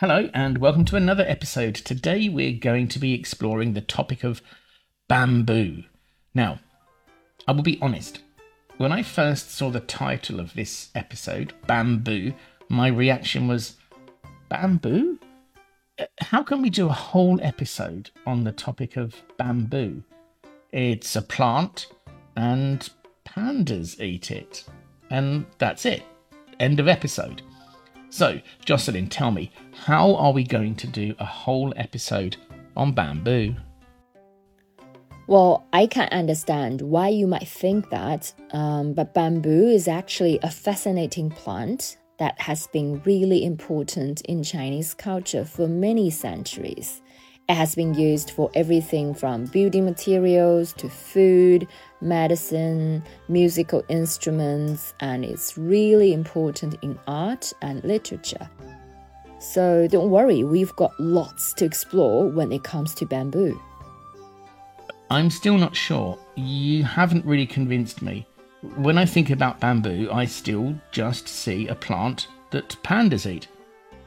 Hello, and welcome to another episode. Today we're going to be exploring the topic of bamboo. Now, I will be honest, when I first saw the title of this episode, Bamboo, my reaction was Bamboo? Uh, how can we do a whole episode on the topic of bamboo? It's a plant, and pandas eat it. And that's it. End of episode. So, Jocelyn, tell me, how are we going to do a whole episode on bamboo? Well, I can understand why you might think that, um, but bamboo is actually a fascinating plant that has been really important in Chinese culture for many centuries. It has been used for everything from building materials to food, medicine, musical instruments, and it's really important in art and literature. So don't worry, we've got lots to explore when it comes to bamboo. I'm still not sure. You haven't really convinced me. When I think about bamboo, I still just see a plant that pandas eat.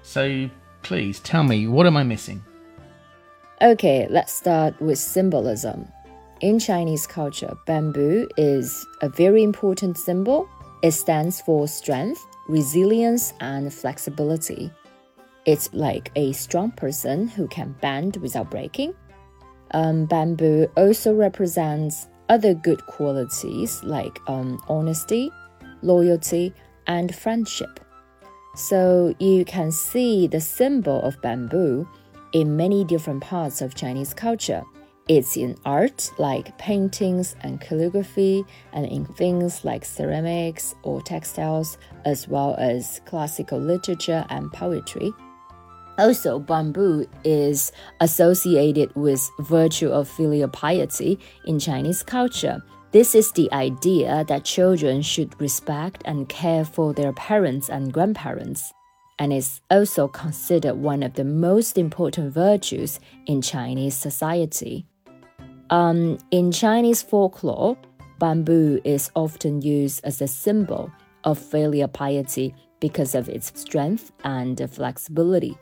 So please tell me, what am I missing? Okay, let's start with symbolism. In Chinese culture, bamboo is a very important symbol. It stands for strength, resilience, and flexibility. It's like a strong person who can bend without breaking. Um, bamboo also represents other good qualities like um, honesty, loyalty, and friendship. So you can see the symbol of bamboo in many different parts of Chinese culture. It's in art like paintings and calligraphy, and in things like ceramics or textiles, as well as classical literature and poetry. Also, bamboo is associated with virtue of filial piety in Chinese culture. This is the idea that children should respect and care for their parents and grandparents and is also considered one of the most important virtues in Chinese society. Um, in Chinese folklore, bamboo is often used as a symbol of filial piety because of its strength and flexibility.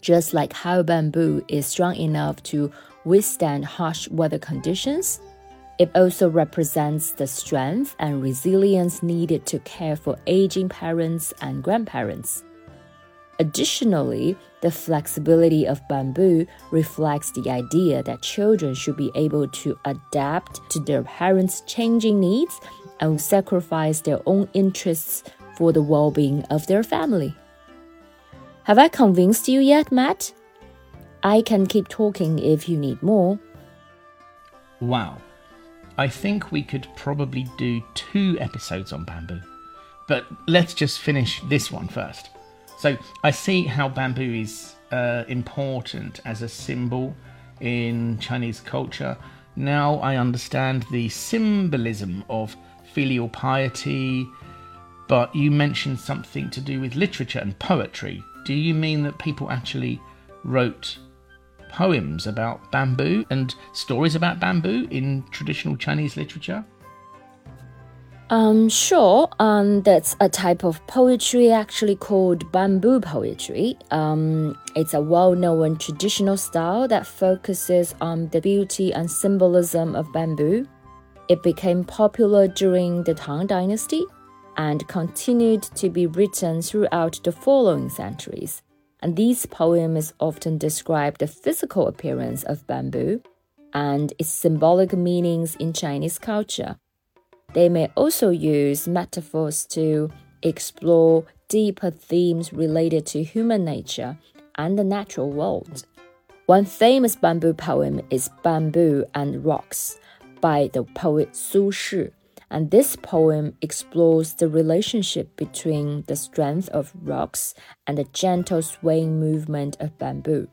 Just like how bamboo is strong enough to withstand harsh weather conditions, it also represents the strength and resilience needed to care for aging parents and grandparents. Additionally, the flexibility of bamboo reflects the idea that children should be able to adapt to their parents' changing needs and sacrifice their own interests for the well being of their family. Have I convinced you yet, Mat? I can keep talking if you need more. Wow. I think we could probably do two episodes on bamboo. But let's just finish this one first. So I see how bamboo is uh, important as a symbol in Chinese culture. Now I understand the symbolism of filial piety, but you mentioned something to do with literature and poetry. Do you mean that people actually wrote poems about bamboo and stories about bamboo in traditional Chinese literature? Um, sure. Um, that's a type of poetry actually called bamboo poetry. Um, it's a well-known traditional style that focuses on the beauty and symbolism of bamboo. It became popular during the Tang Dynasty and continued to be written throughout the following centuries. And these poems often describe the physical appearance of bamboo and its symbolic meanings in Chinese culture. They may also use metaphors to explore deeper themes related to human nature and the natural world. One famous bamboo poem is Bamboo and Rocks by the poet Su Shi, And this poem explores the relationship between the strength of rocks and the gentle swaying movement of bamboo,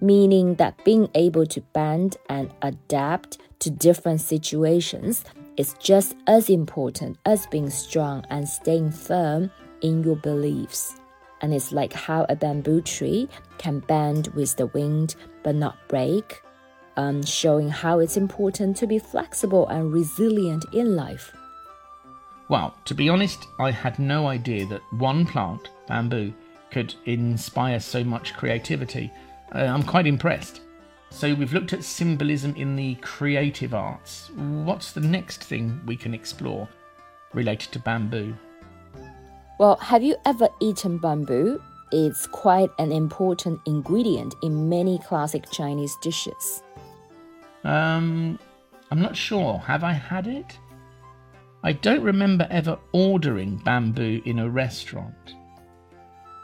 meaning that being able to bend and adapt to different situations is just as important as being strong and staying firm in your beliefs. And it's like how a bamboo tree can bend with the wind but not break um, showing how it's important to be flexible and resilient in life. Well, to be honest, I had no idea that one plant, bamboo, could inspire so much creativity. Uh, I'm quite impressed. So, we've looked at symbolism in the creative arts. What's the next thing we can explore related to bamboo? Well, have you ever eaten bamboo? It's quite an important ingredient in many classic Chinese dishes. Um, I'm not sure. Have I had it? I don't remember ever ordering bamboo in a restaurant.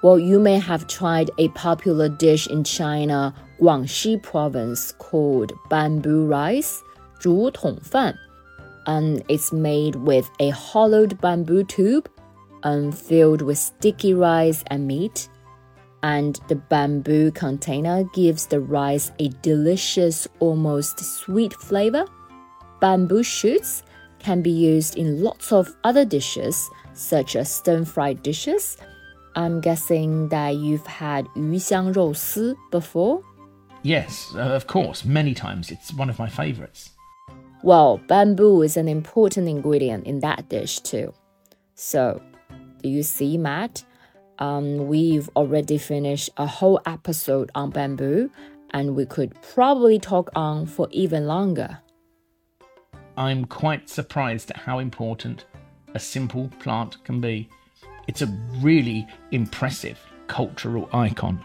Well, you may have tried a popular dish in China, Guangxi province, called bamboo rice, 竹筒饭. And it's made with a hollowed bamboo tube and filled with sticky rice and meat and the bamboo container gives the rice a delicious, almost sweet flavor. Bamboo shoots can be used in lots of other dishes, such as stir fried dishes. I'm guessing that you've had 鱼香肉丝 before? Yes, uh, of course, many times. It's one of my favorites. Well, bamboo is an important ingredient in that dish too. So, do you see, Mat? Um, we've already finished a whole episode on bamboo, and we could probably talk on for even longer. I'm quite surprised at how important a simple plant can be. It's a really impressive cultural icon.